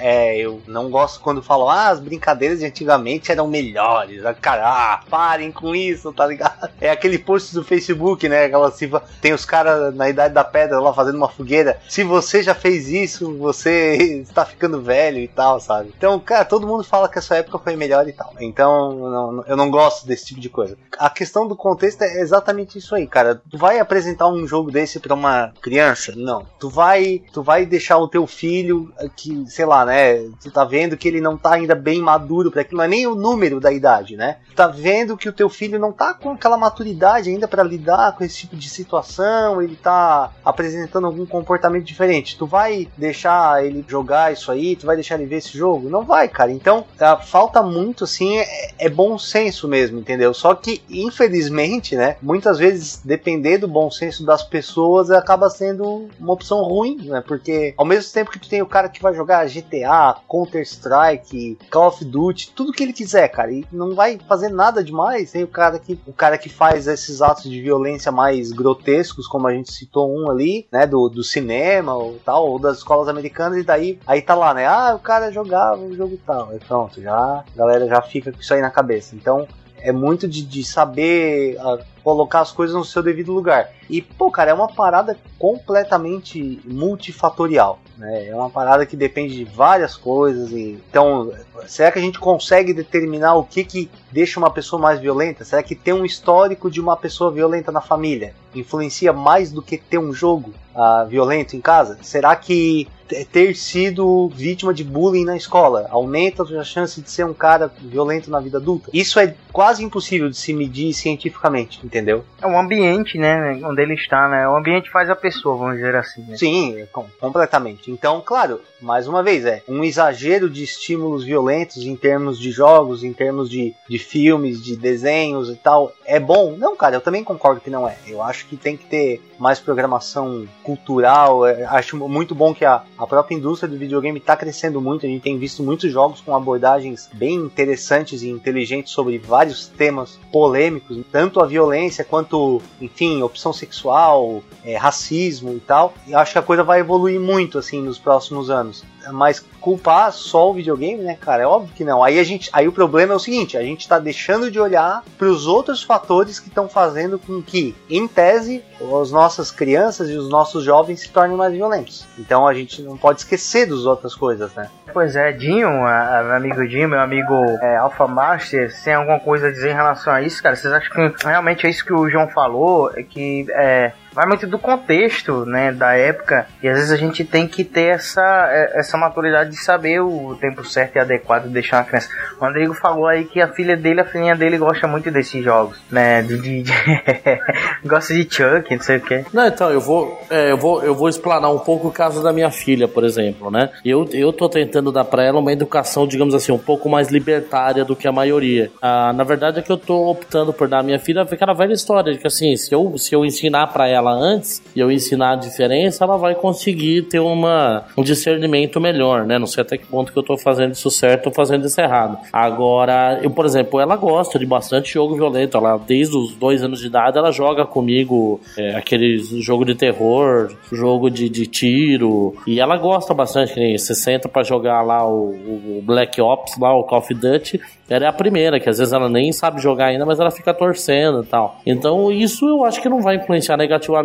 é, eu não gosto quando falam, ah, as brincadeiras de antigamente eram melhores. Ah, Cara, ah, parem com isso, tá ligado? É aquele post do Facebook, né? Aquela se tem os caras na idade da pedra lá fazendo uma fogueira. Se você já fez isso, você está ficando velho e tal, sabe? Então, cara, todo mundo fala que essa época foi melhor e tal. Então, não, eu não gosto desse tipo de coisa. A questão do contexto é exatamente isso aí, cara. Tu vai apresentar um jogo desse pra uma criança? Não. Tu vai, tu vai deixar o teu filho que, sei lá, né? Tu tá vendo que ele não tá ainda bem maduro para aquilo, não é nem o número da idade, né? Tu tá vendo que o teu filho não tá com aquela maturidade ainda pra lidar com esse tipo de situação, ele tá apresentando algum comportamento diferente. Tu vai deixar ele jogar isso aí? Tu vai deixar ele ver esse jogo? Não vai, cara. Então, tá, falta muito, assim, é, é bom senso mesmo, entendeu? Só que, infelizmente, né? Muitas vezes, depender do bom senso das pessoas, acaba sendo uma opção ruim, né? Porque, ao mesmo tempo que tu tem o cara que vai jogar GTA, Counter-Strike, Call of Duty, tudo que ele quiser, cara, e não vai fazer nada demais, tem o cara que, o cara que faz esses atos de violência mais grotescos, como a gente citou um ali, né? Do, do cinema ou tal, ou das escolas americanas, e daí, aí tá lá, né? Ah, o cara jogava o jogo tal. Aí pronto, já, a galera já fica com isso aí na cabeça. Então, é muito de, de saber ah, colocar as coisas no seu devido lugar. E, pô, cara, é uma parada completamente multifatorial. Né? É uma parada que depende de várias coisas. E, então, será que a gente consegue determinar o que, que deixa uma pessoa mais violenta? Será que ter um histórico de uma pessoa violenta na família influencia mais do que ter um jogo ah, violento em casa? Será que ter sido vítima de bullying na escola aumenta a chance de ser um cara violento na vida adulta? Isso é quase impossível de se medir cientificamente, entendeu? É o ambiente, né? Onde ele está, né? O ambiente faz a pessoa, vamos dizer assim. Né? Sim, é com- completamente. Então, claro, mais uma vez, é um exagero de estímulos violentos em termos de jogos, em termos de, de filmes, de desenhos e tal. É bom? Não, cara, eu também concordo que não é. Eu acho que tem que ter mais programação cultural. É, acho muito bom que a, a própria indústria do videogame está crescendo muito. A gente tem visto muitos jogos com abordagens bem interessantes e inteligentes sobre vários temas polêmicos, tanto a violência quanto, enfim, opção sexual, é, racismo e tal. E acho que a coisa vai evoluir muito assim nos próximos anos. Mas culpar só o videogame, né, cara? É óbvio que não. Aí a gente, aí o problema é o seguinte: a gente tá deixando de olhar para os outros fatores que estão fazendo com que, em tese, as nossas crianças e os nossos jovens se tornem mais violentos. Então a gente não pode esquecer das outras coisas, né? Pois é, Dinho, meu amigo Dinho, meu amigo é, Alpha Master, tem alguma coisa a dizer em relação a isso, cara? Vocês acham que realmente é isso que o João falou, é que é, vai muito do contexto, né, da época, e às vezes a gente tem que ter essa, é, essa maturidade de saber o tempo certo e adequado de deixar uma criança. O Rodrigo falou aí que a filha dele, a filhinha dele gosta muito desses jogos, né, de, de- de- gosta de Chuck, não sei o que. Não, então, eu vou, é, eu vou, eu vou explanar um pouco o caso da minha filha, por exemplo, né? Eu, eu tô tentando dar pra ela uma educação, digamos assim, um pouco mais libertária do que a maioria. Ah, na verdade é que eu tô optando por dar à minha filha aquela velha história de que assim, se eu, se eu ensinar pra ela antes e eu ensinar a diferença, ela vai conseguir ter uma, um discernimento melhor, né? Não sei até que ponto que eu tô fazendo isso certo ou fazendo isso errado. Agora, eu, por exemplo, ela gosta de bastante jogo violento. Ela, desde os dois anos de idade, ela joga comigo é, aquele jogo de terror, jogo de, de tiro. E ela gosta bastante, que nem você senta pra jogar lá o, o Black Ops, lá o Call of Duty. Ela é a primeira, que às vezes ela nem sabe jogar ainda, mas ela fica torcendo e tal. Então, isso eu acho que não vai influenciar negativamente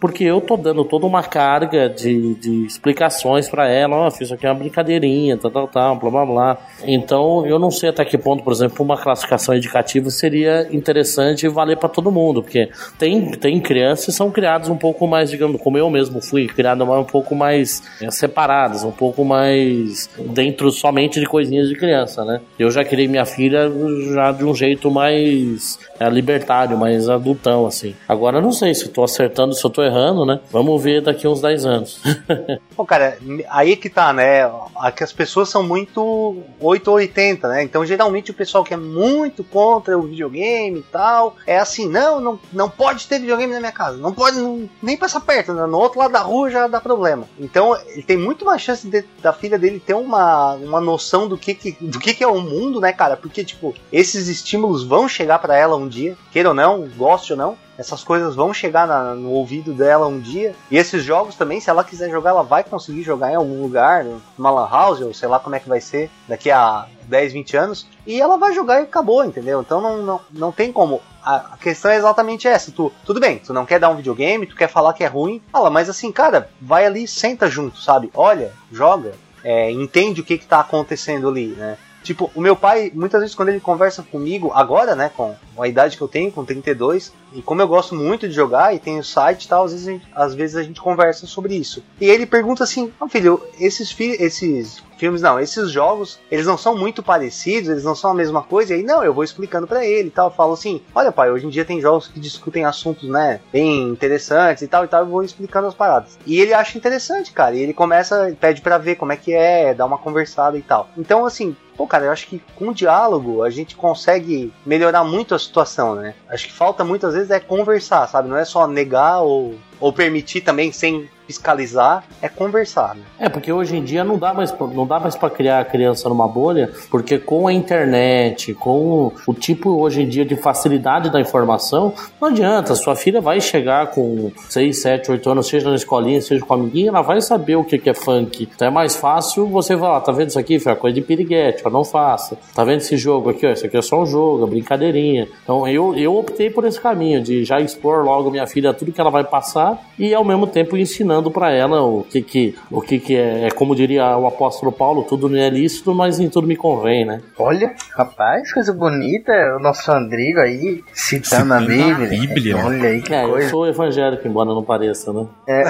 porque eu tô dando toda uma carga de, de explicações para ela, ó, oh, isso aqui é uma brincadeirinha, tal, tal, tal, blá blá blá. Então eu não sei até que ponto, por exemplo, uma classificação indicativa seria interessante e valer para todo mundo, porque tem, tem crianças que são criadas um pouco mais, digamos, como eu mesmo fui, criada um pouco mais é, separadas, um pouco mais dentro somente de coisinhas de criança, né? Eu já criei minha filha já de um jeito mais é, libertário, mais adultão, assim. Agora eu não sei se eu tô acertando, se eu tô errando, né? Vamos ver daqui uns 10 anos. Pô, cara, aí que tá, né? Aqui as pessoas são muito 8 ou 80, né? Então geralmente o pessoal que é muito contra o videogame e tal, é assim, não, não, não pode ter videogame na minha casa, não pode não, nem passar perto, né? no outro lado da rua já dá problema. Então ele tem muito mais chance de, da filha dele ter uma, uma noção do que, que do que, que é o mundo, né, cara? Porque, tipo, esses estímulos vão chegar para ela um dia, queira ou não, goste ou não, essas coisas vão chegar na, no ouvido dela um dia. E esses jogos também, se ela quiser jogar, ela vai conseguir jogar em algum lugar, numa lan house, ou sei lá como é que vai ser daqui a 10, 20 anos. E ela vai jogar e acabou, entendeu? Então não, não, não tem como. A, questão é exatamente essa. Tu, tudo bem, tu não quer dar um videogame, tu quer falar que é ruim. Fala, mas assim, cara, vai ali, senta junto, sabe? Olha, joga, é, entende o que, que tá acontecendo ali, né? Tipo, o meu pai, muitas vezes quando ele conversa comigo, agora, né, com a idade que eu tenho, com 32, e como eu gosto muito de jogar e tenho site e tal, às vezes, a gente, às vezes a gente conversa sobre isso. E ele pergunta assim: oh, filho, esses, fi esses filmes não, esses jogos, eles não são muito parecidos, eles não são a mesma coisa, e aí não, eu vou explicando para ele e tal, eu falo assim, olha pai, hoje em dia tem jogos que discutem assuntos, né, bem interessantes e tal e tal, eu vou explicando as paradas. E ele acha interessante, cara, e ele começa, pede para ver como é que é, dá uma conversada e tal. Então, assim, pô, cara, eu acho que com diálogo a gente consegue melhorar muito a situação, né? Acho que falta muitas vezes é conversar, sabe? Não é só negar ou, ou permitir também sem fiscalizar é conversar, né? É, porque hoje em dia não dá mais não dá mais para criar a criança numa bolha, porque com a internet, com o tipo hoje em dia de facilidade da informação, não adianta, sua filha vai chegar com 6, 7, 8 anos, seja na escolinha, seja com a amiguinha, ela vai saber o que é funk. Então é mais fácil você falar, tá vendo isso aqui, filho? É coisa de piriguete, ó, não faça. Tá vendo esse jogo aqui, ó, isso aqui é só um jogo, é brincadeirinha. Então eu, eu optei por esse caminho, de já expor logo minha filha tudo que ela vai passar e ao mesmo tempo ensinar ensinando para ela o que que, o que que é, é, como diria o apóstolo Paulo, tudo não é lícito, mas em tudo me convém, né? Olha, rapaz, coisa bonita, o nosso Andrigo aí citando a Bíblia. Bíblia. Olha aí que é, coisa. eu sou evangélico, embora não pareça, né? É,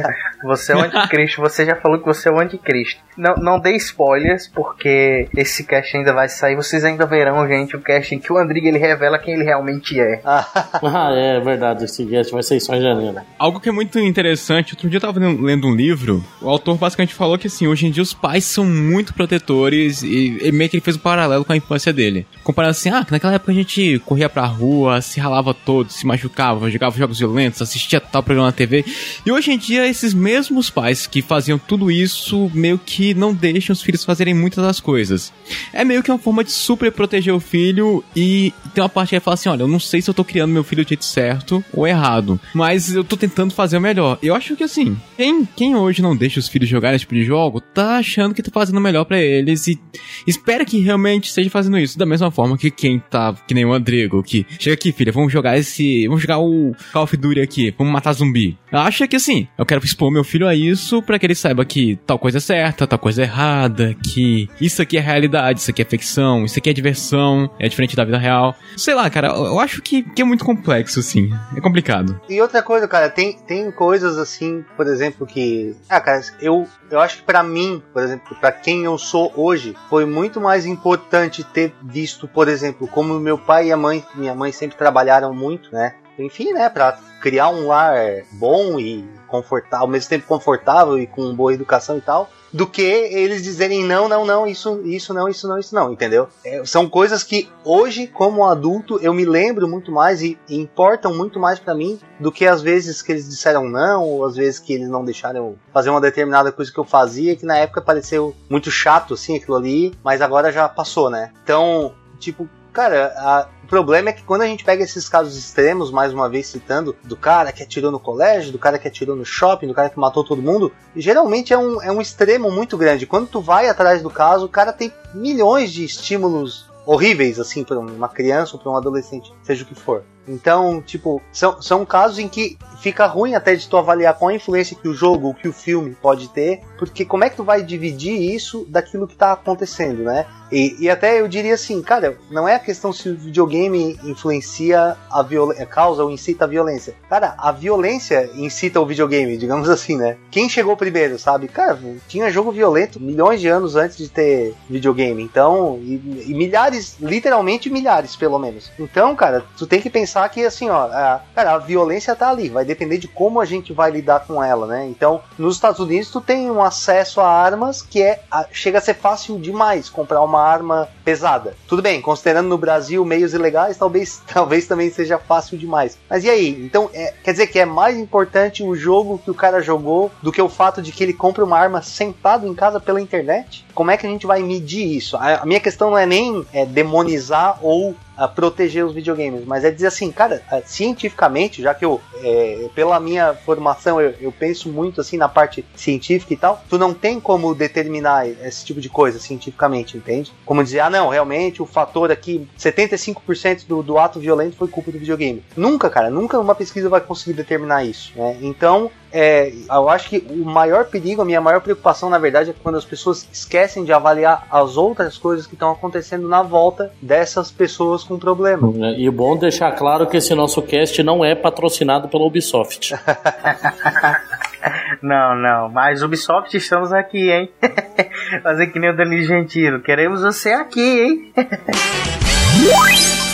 você é o anticristo, você já falou que você é o anticristo. Não, não dê spoilers, porque esse cast ainda vai sair, vocês ainda verão, gente, o cast em que o Andrigo ele revela quem ele realmente é. ah, é verdade, esse cast vai ser só em janeiro. Algo que é muito interessante, outro dia eu tava lendo um livro, o autor basicamente falou que assim, hoje em dia os pais são muito protetores e, e meio que ele fez um paralelo com a infância dele. Comparando assim, ah, que naquela época a gente corria pra rua, se ralava todo, se machucava, jogava jogos violentos, assistia tal programa na TV. E hoje em dia esses mesmos pais que faziam tudo isso meio que não deixam os filhos fazerem muitas das coisas. É meio que uma forma de super proteger o filho e tem uma parte que fala assim, olha, eu não sei se eu tô criando meu filho do jeito certo ou errado, mas eu tô tentando fazer o melhor. Eu acho que assim, assim, quem, quem hoje não deixa os filhos jogarem esse tipo de jogo, tá achando que tá fazendo o melhor para eles e espera que realmente esteja fazendo isso. Da mesma forma que quem tá, que nem o Andrigo, que chega aqui, filha, vamos jogar esse, vamos jogar o Call of Duty aqui, vamos matar zumbi. Acha que assim, eu quero expor meu filho a isso para que ele saiba que tal coisa é certa, tal coisa é errada, que isso aqui é realidade, isso aqui é ficção, isso aqui é diversão, é diferente da vida real. Sei lá, cara, eu acho que, que é muito complexo, assim. É complicado. E outra coisa, cara, tem, tem coisas assim por exemplo, que. Ah, cara, eu, eu acho que para mim, por exemplo, para quem eu sou hoje, foi muito mais importante ter visto, por exemplo, como meu pai e a mãe, minha mãe sempre trabalharam muito, né? Enfim, né, pra criar um lar bom e confortável, ao mesmo tempo confortável e com boa educação e tal do que eles dizerem não, não, não, isso, isso não, isso não, isso não, entendeu? É, são coisas que hoje, como adulto, eu me lembro muito mais e, importam muito mais para mim do que as vezes que eles disseram não, ou as vezes que eles não deixaram fazer uma determinada coisa que eu fazia, que na época pareceu muito chato, assim, aquilo ali, mas agora já passou, né? Então, tipo, Cara, a, o problema é que quando a gente pega esses casos extremos, mais uma vez citando, do cara que atirou no colégio, do cara que atirou no shopping, do cara que matou todo mundo, geralmente é um, é um extremo muito grande. Quando tu vai atrás do caso, o cara tem milhões de estímulos horríveis, assim, para uma criança ou para um adolescente, seja o que for. Então, tipo, são, são casos em que fica ruim até de tu avaliar qual a influência que o jogo, que o filme pode ter, porque como é que tu vai dividir isso daquilo que tá acontecendo, né? E, e até eu diria assim, cara, não é a questão se o videogame influencia a violência, causa ou incita a violência. Cara, a violência incita o videogame, digamos assim, né? Quem chegou primeiro, sabe? Cara, tinha jogo violento milhões de anos antes de ter videogame. Então, e, e milhares, literalmente milhares, pelo menos. Então, cara, tu tem que pensar que assim, ó, a, cara, a violência tá ali, vai depender de como a gente vai lidar com ela, né? Então, nos Estados Unidos tu tem um acesso a armas que é a, chega a ser fácil demais comprar uma arma pesada. Tudo bem, considerando no Brasil meios ilegais, talvez, talvez também seja fácil demais. Mas e aí? Então, é, quer dizer que é mais importante o jogo que o cara jogou do que o fato de que ele compra uma arma sentado em casa pela internet? Como é que a gente vai medir isso? A, a minha questão não é nem é, demonizar ou a proteger os videogames, mas é dizer assim, cara, cientificamente, já que eu, é, pela minha formação, eu, eu, penso muito assim na parte científica e tal, tu não tem como determinar esse tipo de coisa cientificamente, entende? Como dizer, ah, não, realmente o fator aqui, 75% do, do ato violento foi culpa do videogame. Nunca, cara, nunca uma pesquisa vai conseguir determinar isso, né? Então, é, eu acho que o maior perigo, a minha maior preocupação, na verdade, é quando as pessoas esquecem de avaliar as outras coisas que estão acontecendo na volta dessas pessoas com problema. É, e bom deixar claro que esse nosso cast não é patrocinado pela Ubisoft. não, não, mas Ubisoft estamos aqui, hein? Fazer que nem o Danilo Gentilo. Queremos você aqui, hein?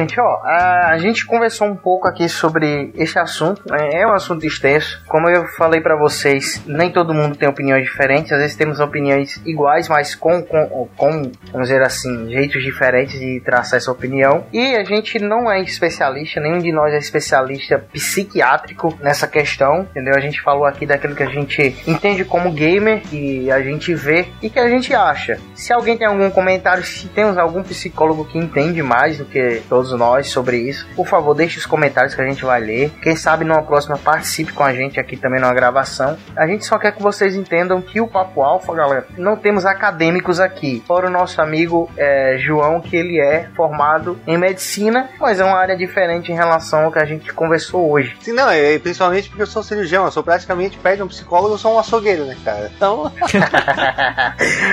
Gente, ó, a gente conversou um pouco aqui sobre esse assunto. Né? É um assunto extenso. Como eu falei para vocês, nem todo mundo tem opiniões diferentes. Às vezes temos opiniões iguais, mas com, com, com, vamos dizer assim, jeitos diferentes de traçar essa opinião. E a gente não é especialista, nenhum de nós é especialista psiquiátrico nessa questão, entendeu? A gente falou aqui daquilo que a gente entende como gamer e a gente vê e que a gente acha. Se alguém tem algum comentário, se temos algum psicólogo que entende mais do que todos nós sobre isso. Por favor, deixe os comentários que a gente vai ler. Quem sabe numa próxima participe com a gente aqui também numa gravação. A gente só quer que vocês entendam que o Papo Alfa, galera, não temos acadêmicos aqui. Fora o nosso amigo é, João, que ele é formado em medicina, mas é uma área diferente em relação ao que a gente conversou hoje. Sim, não, é, principalmente porque eu sou cirurgião, eu sou praticamente perto de um psicólogo, eu sou um açougueiro, né, cara? Então.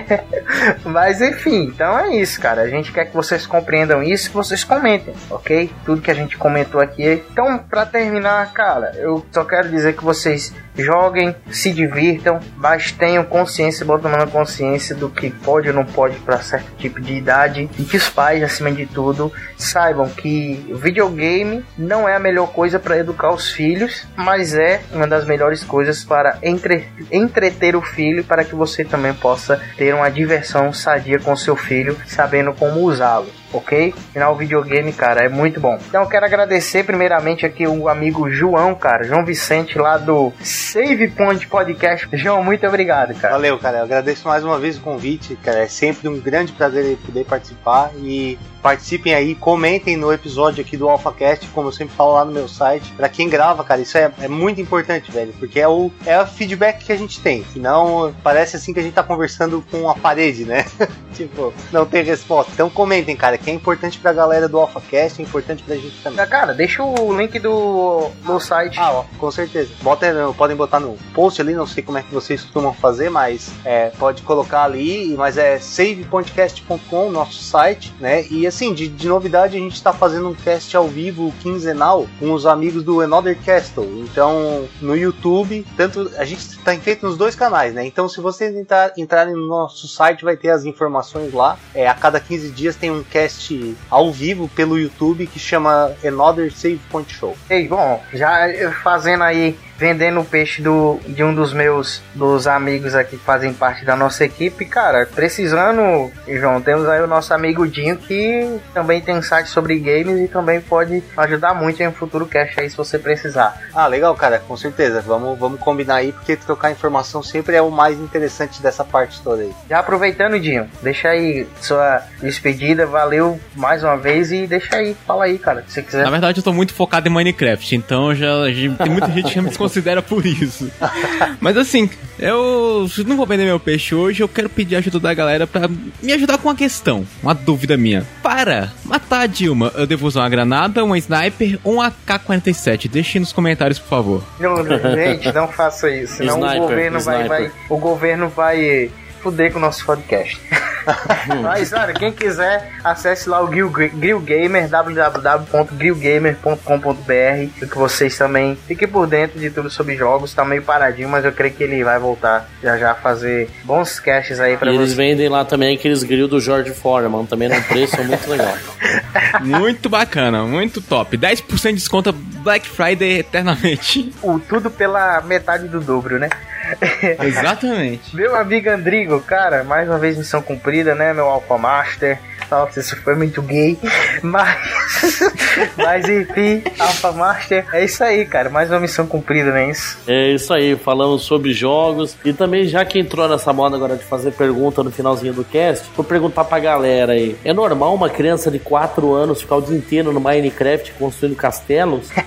Mas enfim, então é isso, cara. A gente quer que vocês compreendam isso, que vocês comentem, ok? Tudo que a gente comentou aqui. Então, para terminar, cara, eu só quero dizer que vocês joguem, se divirtam, mas tenham consciência, botam na consciência do que pode ou não pode para certo tipo de idade. E que os pais, acima de tudo, saibam que videogame não é a melhor coisa para educar os filhos, mas é uma das melhores coisas para entre, entreter o filho para que você também possa ter uma diversão sadia com seu filho, sabendo como usá-lo ok? Final videogame, cara, é muito bom. Então eu quero agradecer primeiramente aqui o amigo João, cara, João Vicente lá do Save Point Podcast. João, muito obrigado, cara. Valeu, cara. Eu agradeço mais uma vez o convite, cara. É sempre um grande prazer poder participar e participem aí, comentem no episódio aqui do AlphaCast, como eu sempre falo lá no meu site. Para quem grava, cara, isso é, é, muito importante, velho, porque é o, é o feedback que a gente tem. Senão parece assim que a gente tá conversando com a parede, né? tipo, não tem resposta. Então comentem, cara, que é importante pra galera do AlphaCast, é importante pra gente também. Cara, deixa o link do, do site. Ah, ó, com certeza. Bota, podem botar no post ali, não sei como é que vocês costumam fazer, mas é, pode colocar ali, mas é savepodcast.com, nosso site, né? E assim, de, de novidade, a gente está fazendo um cast ao vivo quinzenal com os amigos do Another Castle. Então, no YouTube, tanto a gente está feito nos dois canais, né? Então, se vocês entrar, entrarem no nosso site, vai ter as informações lá. É, a cada 15 dias tem um cast ao vivo pelo YouTube que chama Another Save Point Show. Ei, bom, já fazendo aí vendendo o peixe do, de um dos meus dos amigos aqui que fazem parte da nossa equipe. Cara, precisando, João, temos aí o nosso amigo Dinho que também tem site sobre games e também pode ajudar muito em um futuro cast aí se você precisar. Ah, legal, cara, com certeza. Vamos, vamos combinar aí, porque trocar informação sempre é o mais interessante dessa parte toda aí. Já aproveitando, Dinho, deixa aí sua despedida, valeu mais uma vez e deixa aí, fala aí, cara, se você quiser. Na verdade, eu tô muito focado em Minecraft, então já, já tem muita gente que me desconsidera por isso. Mas assim, eu não vou vender meu peixe hoje, eu quero pedir ajuda da galera pra me ajudar com uma questão, uma dúvida minha. Para matar a Dilma, eu devo usar uma granada, um sniper ou um AK-47? Deixe nos comentários, por favor. Não, gente, não faça isso, senão Sniper, o governo vai, sniper. vai, o governo vai fuder com o nosso podcast. Mas, olha, quem quiser, acesse lá o Grill, Grill Gamer, www.grillgamer.com.br e que vocês também fiquem por dentro de tudo sobre jogos. Tá meio paradinho, mas eu creio que ele vai voltar já já a fazer bons casts aí pra E eles vocês. vendem lá também aqueles grill do George Foreman, também num preço muito legal. Muito bacana, muito top. 10% de desconto Black Friday eternamente. O tudo pela metade do dobro, né? Exatamente. Meu amigo Andrigo, cara, mais uma vez missão cumprida, né? Meu Alpha Master. Nossa, isso foi muito gay. Mas. Mas enfim, Alpha Master. É isso aí, cara. Mais uma missão cumprida, não é isso? É isso aí, falamos sobre jogos. E também, já que entrou nessa moda agora de fazer pergunta no finalzinho do cast, vou perguntar pra galera aí: é normal uma criança de 4 anos ficar o dia inteiro no Minecraft construindo castelos?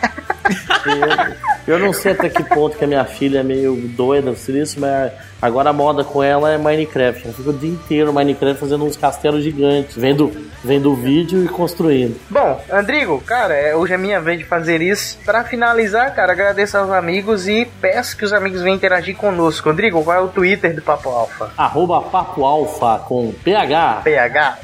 eu, eu não sei até que ponto que a minha filha é meio doida por isso, mas agora a moda com ela é Minecraft. Ela fica o dia inteiro Minecraft fazendo uns castelos gigantes, vendo, vendo vídeo e construindo. Bom, Andrigo, cara, é- hoje é minha vez de fazer isso. Pra finalizar, cara, agradeço aos amigos e peço que os amigos venham interagir conosco. Andrigo, qual é o Twitter do Papo Alfa? Arroba Papo Alfa com PH. PH,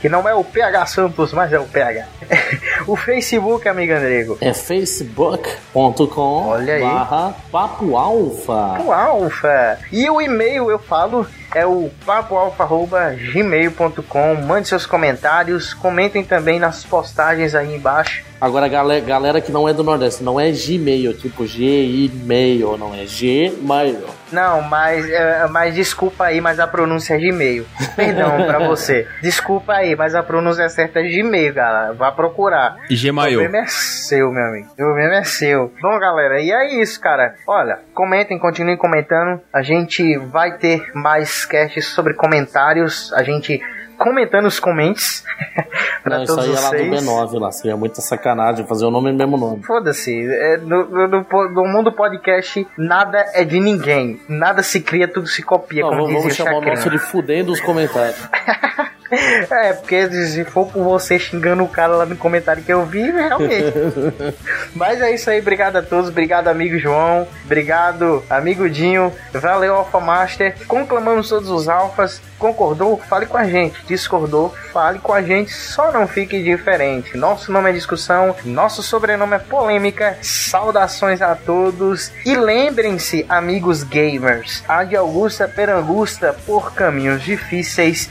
que não é o PH Santos, mas é o PH. o Facebook, amigo Andrigo. É facebook.com Olha aí. barra Papo Alfa. O Alfa. E o e-mail, eu falo, é o papoalfa.gmail.com. Mande seus comentários, comentem também nas postagens aí embaixo. Agora, galera, galera que não é do Nordeste, não é Gmail, tipo G-mail, não é Gmail. Não, mas, é, mas desculpa aí, mas a pronúncia é Gmail. Perdão pra você. Desculpa aí, mas a pronúncia certa é Gmail, galera. Vá procurar. E O Gmail. problema é seu, meu amigo. O problema é seu. Bom, galera, e é isso, cara. Olha, comentem, continuem comentando. A gente vai ter mais casts sobre comentários. A gente comentando os comentes. pra Não, isso todos aí é lá do vocês. B9, lá. Seria muita sacanagem fazer o nome e o mesmo nome. Foda-se, é, no, no- no no mundo podcast, nada é de ninguém. Nada se cria, tudo se copia, Não, como vamos, chamar o nosso de fudendo os comentários. É, porque se for por você xingando o cara lá no comentário que eu vi, realmente. Mas é isso aí, obrigado a todos, obrigado amigo João, obrigado amigo Dinho, valeu Alpha Master, conclamamos todos os alfas, concordou? Fale com a gente, discordou? Fale com a gente, só não fique diferente. Nosso nome é discussão, nosso sobrenome é polêmica, saudações a todos e lembrem-se, amigos gamers, a de Augusta Perangusta, por caminhos difíceis,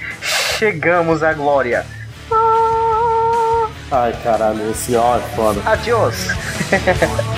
chegamos à glória. Ai, caralho, esse ó é foda. Adiós.